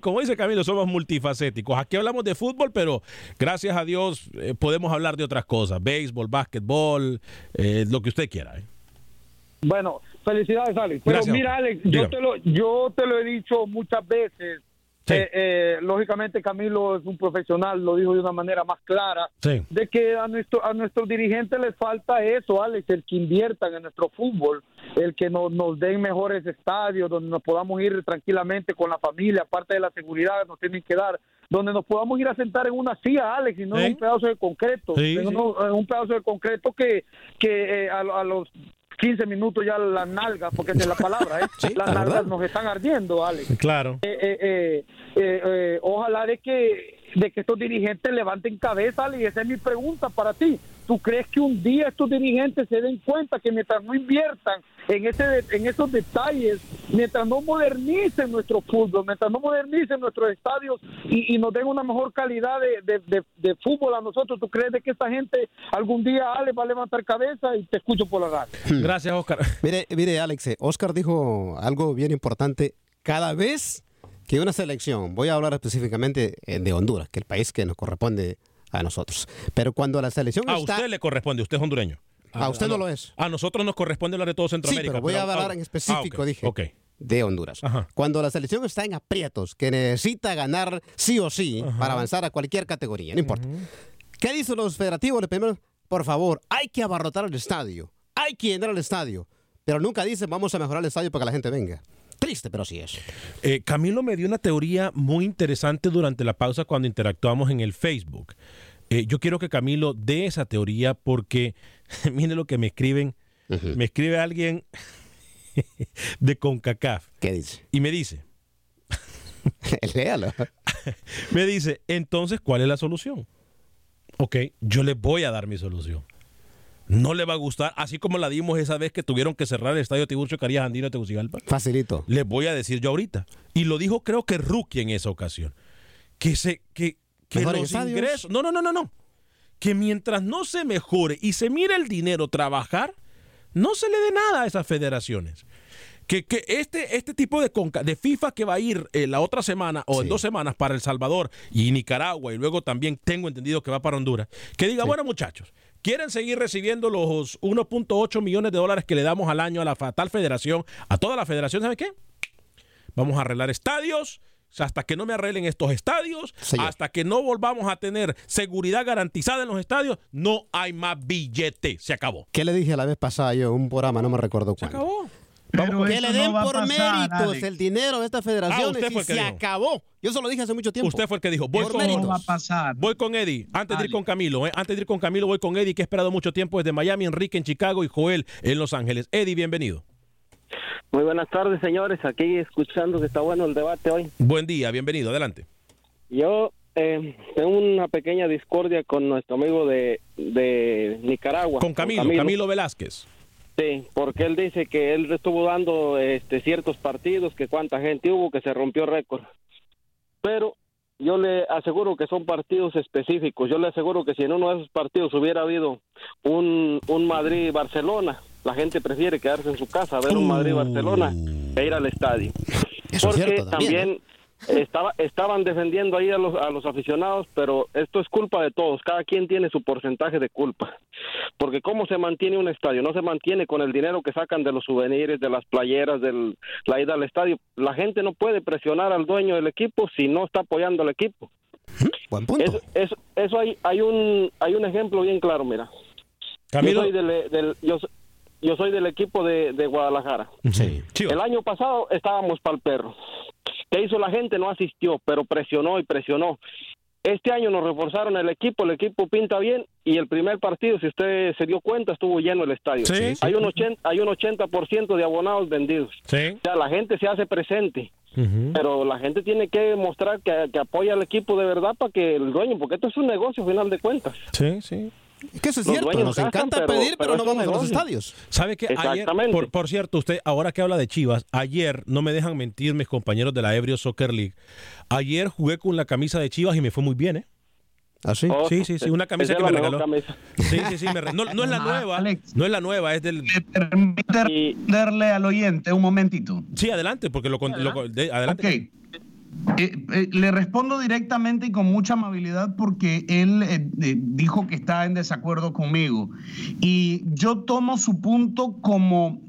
como dice Camilo, somos multifacéticos. Aquí hablamos de fútbol, pero gracias a Dios eh, podemos hablar de otras cosas. Béisbol, básquetbol, eh, lo que usted quiera. Bueno, felicidades, Alex. Pero mira, Alex, yo te, lo, yo te lo he dicho muchas veces eh, eh, lógicamente Camilo es un profesional, lo dijo de una manera más clara, de que a, nuestro, a nuestros dirigentes les falta eso, Alex, el que inviertan en nuestro fútbol, el que nos, nos den mejores estadios, donde nos podamos ir tranquilamente con la familia, aparte de la seguridad nos tienen que dar, donde nos podamos ir a sentar en una silla, Alex, y no en un pedazo de concreto, en, un pedazo de concreto que, que eh, a, a los 15 minutos ya las nalgas, porque es la palabra, ¿eh? las nalgas nos están ardiendo, Alex. Claro. Eh, eh, eh, ojalá de que, de que estos dirigentes levanten cabeza, Alex, y esa es mi pregunta para ti. ¿Tú crees que un día estos dirigentes se den cuenta que mientras no inviertan en, ese, en esos detalles, mientras no modernicen nuestro fútbol, mientras no modernicen nuestros estadios y, nos den una mejor calidad de, fútbol a nosotros, ¿tú crees que esta gente algún día, Alex, va a levantar cabeza y te escucho por la radio? Hmm. Gracias, Oscar. Mire, mire Alex, eh, Oscar dijo algo bien importante. Cada vez que una selección, voy a hablar específicamente eh, de Honduras, que es el país que nos corresponde a nosotros. Pero cuando la selección a está... usted le corresponde, usted es hondureño. A usted no lo es. A nosotros nos corresponde hablar de todo Centroamérica. Sí, pero voy a hablar en específico, ah, dije. De Honduras. Cuando la selección está en aprietos, que necesita ganar sí o sí para avanzar a cualquier categoría, no importa. ¿Qué dicen los federativos? Primero, por favor, hay que abarrotar el estadio. Hay que llenar el estadio. Pero nunca dicen vamos a mejorar el estadio para que la gente venga. Triste, pero sí es. Eh, Camilo me dio una teoría muy interesante durante la pausa cuando interactuamos en el Facebook. Eh, yo quiero que Camilo dé esa teoría porque, mire lo que me escriben. Me escribe alguien de CONCACAF. ¿Qué dice? Y me dice. Léalo. me dice, entonces, ¿cuál es la solución? Ok, yo le voy a dar mi solución. No le va a gustar, así como la dimos esa vez que tuvieron que cerrar el estadio Tiburcio Carías Andino de Tegucigalpa. Facilito. Les voy a decir yo ahorita. Y lo dijo creo que Rookie en esa ocasión. Que, se, que, que los ingresos. No, no, no, no, no. Que mientras no se mejore y se mire el dinero trabajar, no se le dé nada a esas federaciones. Que, que este, este tipo de, de FIFA que va a ir eh, la otra semana o en dos semanas para El Salvador y Nicaragua y luego también tengo entendido que va para Honduras, que diga, bueno muchachos, quieren seguir recibiendo los 1.8 millones de dólares que le damos al año a la tal federación, a toda la federación, ¿sabe qué? Vamos a arreglar estadios, hasta que no me arreglen estos estadios, hasta que no volvamos a tener seguridad garantizada en los estadios, no hay más billete. Se acabó. ¿Qué le dije la vez pasada yo? Un programa, no me recuerdo cuál. Se acabó. que le den por méritos el dinero de estas federaciones ah, y se acabó. Yo se lo dije hace mucho tiempo. Usted fue el que dijo, voy, con, voy con Eddie, antes de ir con Camilo, eh, antes de ir con Camilo voy con Eddie, que he esperado mucho tiempo desde Miami, Enrique en Chicago y Joel en Los Ángeles. Eddie, bienvenido. Muy buenas tardes, señores. Aquí escuchando que está bueno el debate hoy. Buen día, bienvenido. Adelante. Yo eh, tengo una pequeña discordia con nuestro amigo de, Nicaragua. Con Camilo, Camilo, Velázquez. Sí, porque él dice que él estuvo dando este, ciertos partidos, que cuánta gente hubo, que se rompió récord. Pero yo le aseguro que son partidos específicos. Yo le aseguro que si en uno de esos partidos hubiera habido un, un Madrid-Barcelona, la gente prefiere quedarse en su casa, ver un Madrid-Barcelona e ir al estadio. Eso Porque también, estaba, estaban defendiendo ahí a los, a los aficionados, pero esto es culpa de todos. Cada quien tiene su porcentaje de culpa. Porque ¿cómo se mantiene un estadio? No se mantiene con el dinero que sacan de los souvenirs, de las playeras, de la ida al estadio. La gente no puede presionar al dueño del equipo si no está apoyando al equipo. Buen punto. Eso, eso, hay, hay, un, hay un ejemplo bien claro, mira. Yo soy del, yo, soy del equipo de, Guadalajara. Sí. El año pasado estábamos para el perro. ¿Qué hizo la gente? No asistió, pero presionó y presionó. Este año nos reforzaron el equipo, el equipo pinta bien y el primer partido, si usted se dio cuenta, estuvo lleno el estadio. hay, un 80, hay un 80% de abonados vendidos. O sea, la gente se hace presente. Pero la gente tiene que mostrar que, que, apoya al equipo de verdad para que el dueño, porque esto es un negocio final de cuentas. Sí, sí. Es que eso es cierto, nos encanta pedir, pero, no vamos a los estadios. ¿Sabe que ayer, por, cierto, usted, ahora que habla de Chivas, ayer, no me dejan mentir mis compañeros de la Ebrio Soccer League, ayer jugué con la camisa de Chivas y me fue muy bien, ¿eh? ¿Ah, sí? Oh, sí, sí, sí, una camisa que me regaló. Sí, sí, sí, no, no, es la nueva, no es la nueva, es del... ¿Me darle al oyente un momentito? Sí, adelante, porque lo... lo adelante. Okay. Eh, eh, le respondo directamente y con mucha amabilidad porque él eh, dijo que está en desacuerdo conmigo. Y yo tomo su punto como,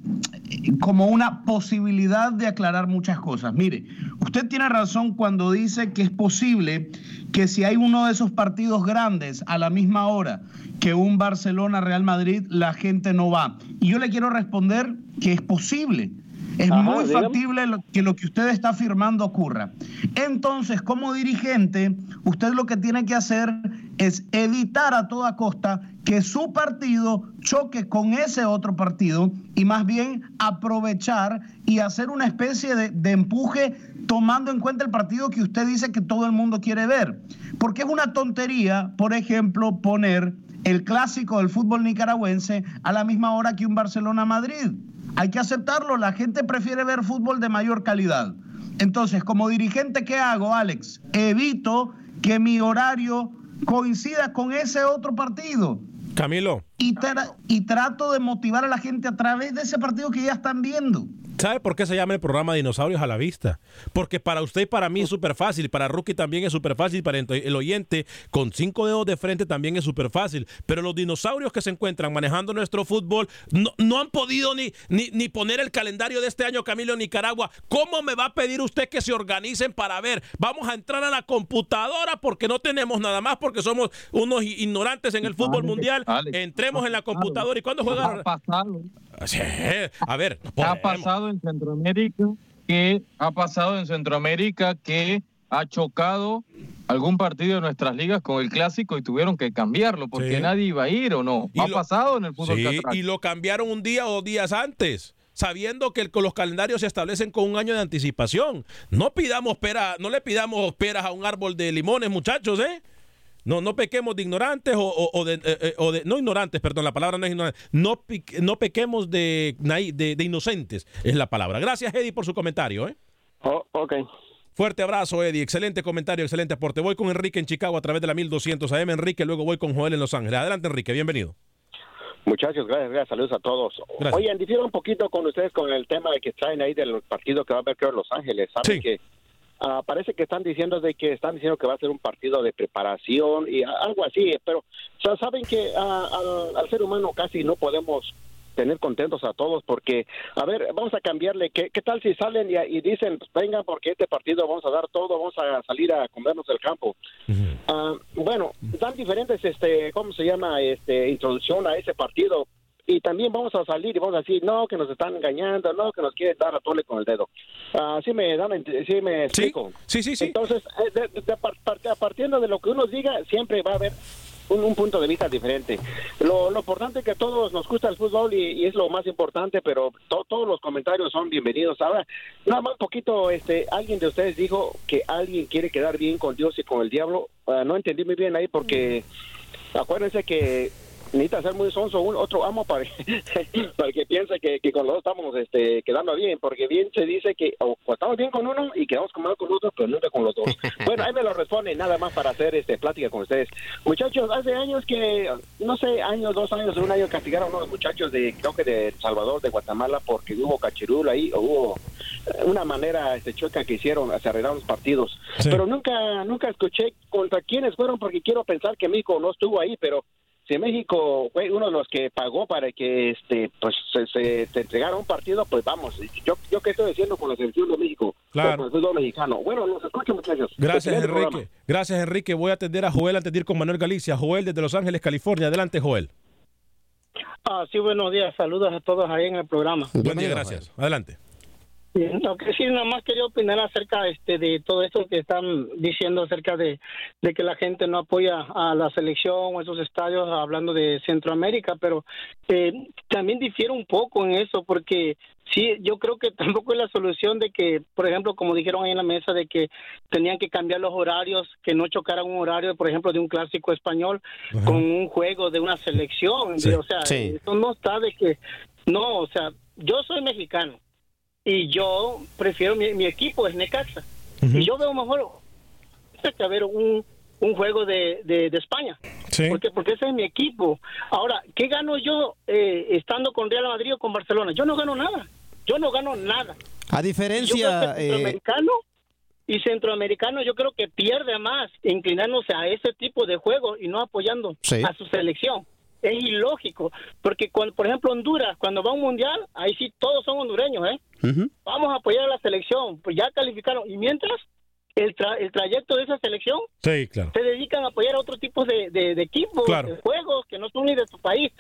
como una posibilidad de aclarar muchas cosas. Mire, usted tiene razón cuando dice que es posible que si hay uno de esos partidos grandes a la misma hora que un Barcelona-Real Madrid, la gente no va. Y yo le quiero responder que es posible es muy factible que lo que usted está afirmando ocurra. Entonces, como dirigente, usted lo que tiene que hacer es evitar a toda costa que su partido choque con ese otro partido y más bien aprovechar y hacer una especie de, de, empuje tomando en cuenta el partido que usted dice que todo el mundo quiere ver. Porque es una tontería, por ejemplo, poner el clásico del fútbol nicaragüense a la misma hora que un Barcelona-Madrid. Hay que aceptarlo, la gente prefiere ver fútbol de mayor calidad. Entonces, como dirigente, ¿qué hago, Alex? Evito que mi horario coincida con ese otro partido. Camilo. Y, y trato de motivar a la gente a través de ese partido que ya están viendo. ¿Sabe por qué se llama el programa Dinosaurios a la Vista? Porque para usted y para mí es súper fácil, para Rookie también es súper fácil, para el oyente con cinco dedos de frente también es súper fácil. Pero los dinosaurios que se encuentran manejando nuestro fútbol no, han podido ni, ni, poner el calendario de este año, Camilo, Nicaragua. ¿Cómo me va a pedir usted que se organicen para ver? Vamos a entrar a la computadora porque no tenemos nada más, porque somos unos ignorantes en el fútbol mundial. Entremos en la computadora y cuando A ver, ha pasado en Centroamérica que ha pasado en Centroamérica que ha chocado algún partido de nuestras ligas con el clásico y tuvieron que cambiarlo porque nadie iba a ir o no. ha pasado en el fútbol sí, y lo cambiaron un día o dos días antes sabiendo que los calendarios se establecen con un año de anticipación. No pidamos pera, no le pidamos peras a un árbol de limones, muchachos, ¿eh? No, no pequemos de ignorantes o, de, eh, eh, de, no ignorantes, perdón, la palabra no es ignorante. No, no pequemos de, de, inocentes, es la palabra. Gracias, Eddie, por su comentario. ¿eh? Oh, ok. Fuerte abrazo, Eddie. Excelente comentario, excelente aporte. Voy con Enrique en Chicago a través de la 1200 AM. Enrique, luego voy con Joel en Los Ángeles. Adelante, Enrique, bienvenido. Muchachos, gracias, gracias, saludos a todos. Oye, difiero un poquito con ustedes con el tema de que traen ahí del partido que va a haber creo en Los Ángeles. ¿Saben que Ah, parece que están diciendo de que están diciendo que va a ser un partido de preparación y algo así, pero saben que ah, al, ser humano casi no podemos tener contentos a todos porque, a ver, vamos a cambiarle, ¿qué, qué tal si salen y, dicen, pues, vengan porque este partido vamos a dar todo, vamos a salir a comernos el campo? Ah, bueno, dan diferentes, este, ¿cómo se llama? Este, introducción a ese partido, y también vamos a salir y vamos a decir, no, que nos están engañando, no, que nos quieren dar a tole con el dedo. Así me dan, sí me explico. Sí, sí, sí. Entonces, eh, partiendo de lo que uno diga, siempre va a haber un, punto de vista diferente. Lo, importante es que a todos nos gusta el fútbol y, es lo más importante, pero todos los comentarios son bienvenidos. Ahora, nada más un poquito, este, alguien de ustedes dijo que alguien quiere quedar bien con Dios y con el diablo. Ah, no entendí muy bien ahí porque acuérdense que necesita ser muy sonso un, otro amo para, para que piense que, que, con los dos estamos este, quedando bien, porque bien se dice que o, estamos bien con uno y quedamos mal con otro, pero nunca con los dos. bueno, ahí me lo responde nada más para hacer este plática con ustedes. Muchachos, hace años que, no sé, años, dos años, un año castigaron a unos muchachos de, creo que de El Salvador, de Guatemala, porque hubo cachirul ahí, o hubo una manera este, choca que hicieron, se arreglaron los partidos. Pero nunca, nunca escuché contra quiénes fueron, porque quiero pensar que México no estuvo ahí, pero si México fue uno de los que pagó para que este pues se, entregara un partido, pues vamos, yo yo qué estoy diciendo con la selección de México, claro. con el fútbol mexicano. Bueno, los escucho muchachos. Gracias Enrique. Gracias Enrique. Voy a atender a Joel antes de ir con Manuel Galicia. Joel desde Los Ángeles, California. Adelante, Joel. Ah, sí, buenos días. Saludos a todos ahí en el programa. Buen día, gracias. Adelante. Lo que sí, nada más quería opinar acerca este, de todo esto que están diciendo acerca de, que la gente no apoya a la selección o esos estadios, hablando de Centroamérica, pero eh, también difiere un poco en eso, porque sí, yo creo que tampoco es la solución de que, por ejemplo, como dijeron ahí en la mesa, de que tenían que cambiar los horarios, que no chocaran un horario, por ejemplo, de un clásico español con un juego de una selección. O sea, eso no está de que, no, o sea, yo soy mexicano y yo prefiero mi, equipo es Necaxa. Y yo veo mejor que ver un, un juego de, de, España. Porque porque ese es mi equipo. Ahora qué gano yo eh, estando con Real Madrid o con Barcelona yo no gano nada. Yo no gano nada. A diferencia y centroamericano y centroamericano yo creo que pierde más inclinándose a ese tipo de juego y no apoyando a su selección es ilógico, porque cuando, por ejemplo Honduras, cuando va a un mundial, ahí sí todos son hondureños, ¿eh? Vamos a apoyar a la selección, pues ya calificaron. Y mientras, el, el trayecto de esa selección sí, claro. se dedican a apoyar a otro tipo de, de, equipos, de juegos que no son ni de su país.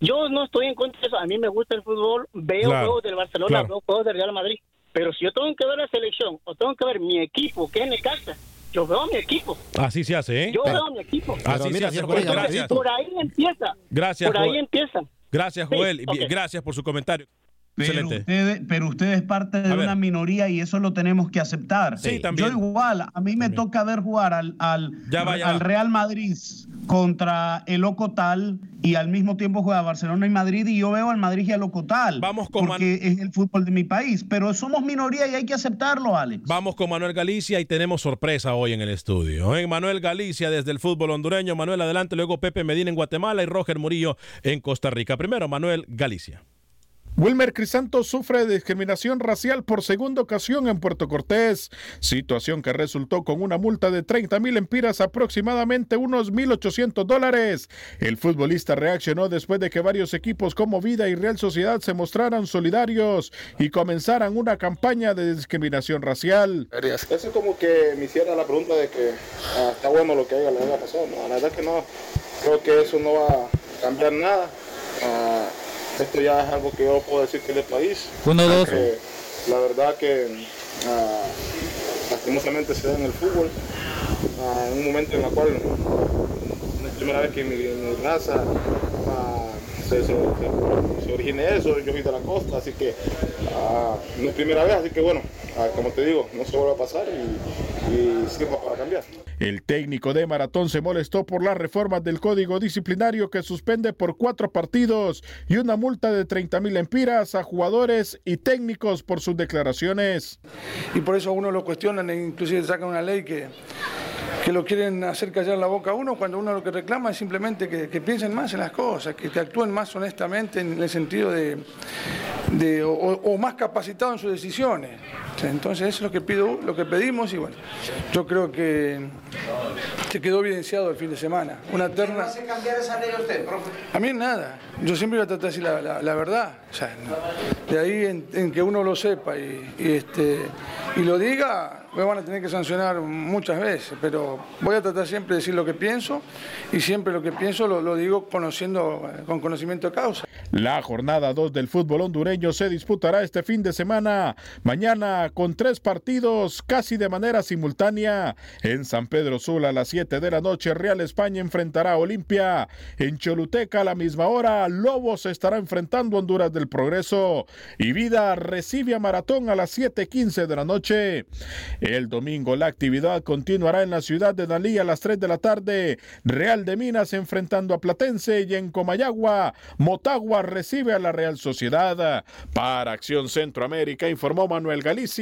Yo no estoy en contra de eso. A mí me gusta el fútbol, veo juegos del Barcelona, veo juegos del Real Madrid. Pero si yo tengo que ver la selección o tengo que ver mi equipo, que es Necaxa, yo veo a mi equipo. Así se hace, ¿eh? Yo veo a mi equipo. Así se hace, Gracias. Por ahí empieza. Gracias, Por ahí empieza. Gracias, Joel. Gracias por su comentario. Pero usted, pero usted es parte de una minoría y eso lo tenemos que aceptar. Sí, también. Yo igual, a mí me toca ver jugar al, al, al Real Madrid contra el Ocotal y al mismo tiempo juega Barcelona y Madrid y yo veo al Madrid y al Ocotal. Vamos con porque es el fútbol de mi país, pero somos minoría y hay que aceptarlo, Alex. Vamos con Manuel Galicia y tenemos sorpresa hoy en el estudio. ¿eh? Manuel Galicia desde el fútbol hondureño, Manuel adelante, luego Pepe Medina en Guatemala y Roger Murillo en Costa Rica. Primero Manuel Galicia. Wilmer Crisanto sufre discriminación racial por segunda ocasión en Puerto Cortés, situación que resultó con una multa de 30 mil empiras, aproximadamente unos 1.800 dólares. El futbolista reaccionó después de que varios equipos como Vida y Real Sociedad se mostraran solidarios y comenzaran una campaña de discriminación racial. Eso es como que me hiciera la pregunta de que ah, está bueno lo que haya, pasado. la verdad que no, creo que eso no va a cambiar nada. Ah, esto ya es algo que yo puedo decir que es del país. Uno, dos. La verdad que uh, lastimosamente se da en el fútbol, uh, en un momento en el cual la primera vez que mi, mi raza se, se, se, origina eso, yo soy de la costa, así que no es primera vez, así que bueno, como te digo, no se vuelve a pasar y, y sirva para cambiar. El técnico de Maratón se molestó por las reformas del código disciplinario que suspende por cuatro partidos y una multa de 30 mil empiras a jugadores y técnicos por sus declaraciones. Y por eso uno lo cuestionan e inclusive sacan una ley que, que lo quieren hacer callar la boca a uno cuando uno lo que reclama es simplemente que, piensen más en las cosas, que, actúen más honestamente en el sentido de, de o, más capacitados en sus decisiones. Entonces eso es lo que pido, lo que pedimos y bueno, yo creo que se quedó evidenciado el fin de semana. Una terna. hace cambiar esa ley a usted, profe? A mí nada. Yo siempre voy a tratar de decir la, verdad. de ahí en, que uno lo sepa y, este, y lo diga, me van a tener que sancionar muchas veces, pero voy a tratar siempre de decir lo que pienso y siempre lo que pienso lo, lo digo conociendo, con conocimiento de causa. La jornada 2 del fútbol hondureño se disputará este fin de semana, mañana con tres partidos casi de manera simultánea en San Pedro Sula a las 7 7 de la noche, Real España enfrentará a Olimpia. En Choluteca, a la misma hora, Lobos estará enfrentando a Honduras del Progreso. Y Vida recibe a Maratón a las 7:15 de la noche. El domingo, la actividad continuará en la ciudad de Dalí a las 3 de la tarde. Real de Minas enfrentando a Platense y en Comayagua, Motagua recibe a la Real Sociedad. Para Acción Centroamérica, informó Manuel Galicia.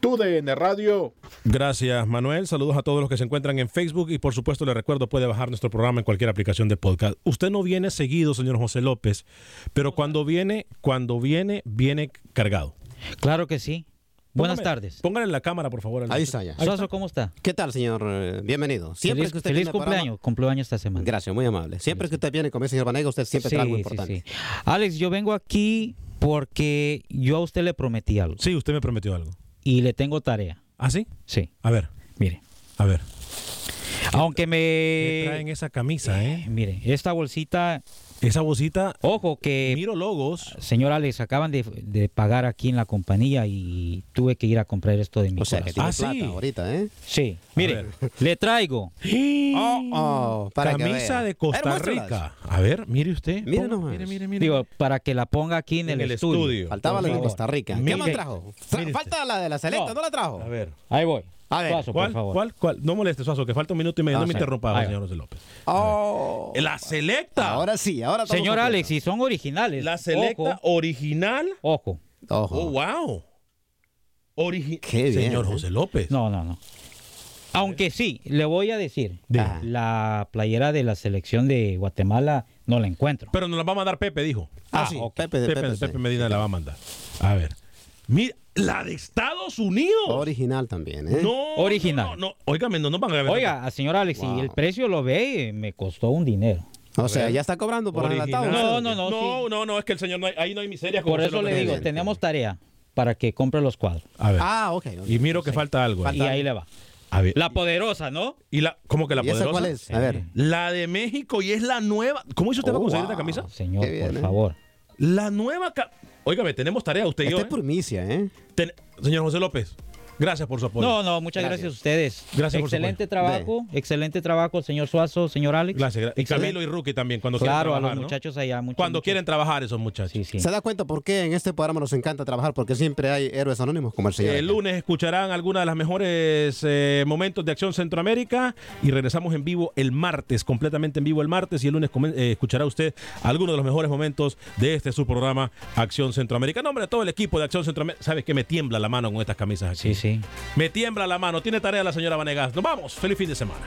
TUDN Radio. Gracias, Manuel. Saludos a todos los que se encuentran en Facebook y por supuesto le recuerdo puede bajar nuestro programa en cualquier aplicación de podcast. Usted no viene seguido, señor José López, pero cuando viene, cuando viene, viene cargado. Claro que sí. Buenas tardes. Póngale en la cámara, por favor. Ahí está ya. Suazo, ¿cómo está? ¿Qué tal, señor? Eh, bienvenido. Siempre feliz, que usted feliz cumpleaños. Cumpleaños esta semana. Gracias, muy amable. Siempre que usted viene con el señor Vanega, usted siempre trae algo importante. Sí, Alex, yo vengo aquí porque yo a usted le prometí algo. Sí, usted me prometió algo. Y le tengo tarea. ¿Ah, sí? Sí. A ver. Mire. A ver. Aunque me... ¿Qué traen esa camisa, eh? Mire, esta bolsita... Esa bolsita... Ojo que... Miro logos. Señor Alex, acaban de, pagar aquí en la compañía y tuve que ir a comprar esto de mi o sea, que ah, plata ahorita, ¿eh? Sí. Mire, le traigo... Oh, oh, para camisa de Costa Rica. A ver, mire usted. Mire, mire, mire, mire, Digo, para que la ponga aquí en, el, estudio. Faltaba la de Costa Rica. ¿Qué más trajo? Falta la de la Selecta, ¿no la trajo? A ver. Ahí voy. A ver, Suazo, ¿cuál, por favor. ¿cuál, cuál? No moleste, Suazo, que falta un minuto y medio. Ah, no me sí. interrumpa, Ahí señor. José López. Oh. La selecta. Ahora sí, ahora todo Señor. Alex, y son originales. La selecta Ojo, original. ojo. Ojo. Oh, wow. Origi Qué bien, Señor ¿eh? José López. No, no, no. Aunque sí, le voy a decir, Diga. la playera de la selección de Guatemala no la encuentro. Pero nos la va a mandar Pepe, dijo. Ah, Ah, sí, ok. Pepe, de Pepe, Pepe, Pepe sí. Medina la va a mandar. A ver. Mira, la de Estados Unidos. Original también, ¿eh? No. Original. No, no. Óigame, no van a ver. Oiga, señor Alex, Wow. si el precio lo ve, me costó un dinero. O sea, ya está cobrando por adelantado. No, no, no, No, sí. no, no, es que el señor, no hay- ahí no hay miseria. Por eso le digo, tenemos tarea para que compre los cuadros. A ver. Ah, ok. y miro que falta algo. Y ahí le va. A ver. La poderosa, ¿no? ¿Y la, cómo que la ¿Y esa poderosa? cuál es? A ver. La de México y es la nueva. ¿Cómo hizo usted para Oh, conseguir wow. esta camisa? Señor, por ¿eh? favor. La nueva. ca- Óigame, tenemos tarea usted y Esta yo. es primicia, ¿eh? Ten- Señor José López, gracias por su apoyo. No, no, muchas gracias, Gracias. a ustedes. Gracias por su Excelente apoyo. trabajo, excelente trabajo, señor Suazo, señor Alex. Gracias. gra- Y Excelente. Camilo y Rookie también, cuando Claro, quieren a trabajar. los ¿no? muchachos allá. Cuando quieren trabajar esos muchachos. Sí, sí. ¿Se da cuenta por qué en este programa nos encanta trabajar? Porque siempre hay héroes anónimos como el señor. El lunes escucharán algunos de los mejores eh, momentos de Acción Centroamérica y regresamos en vivo el martes, completamente en vivo el martes y el lunes eh, escuchará usted algunos de los mejores momentos de este su programa Acción Centroamérica. En nombre de todo el equipo de Acción Centroamérica, sabes que me tiembla la mano con estas camisas aquí. Sí, sí. Me tiembla la mano. Tiene tarea la señora Vanegas. Nos vamos. Feliz fin de semana.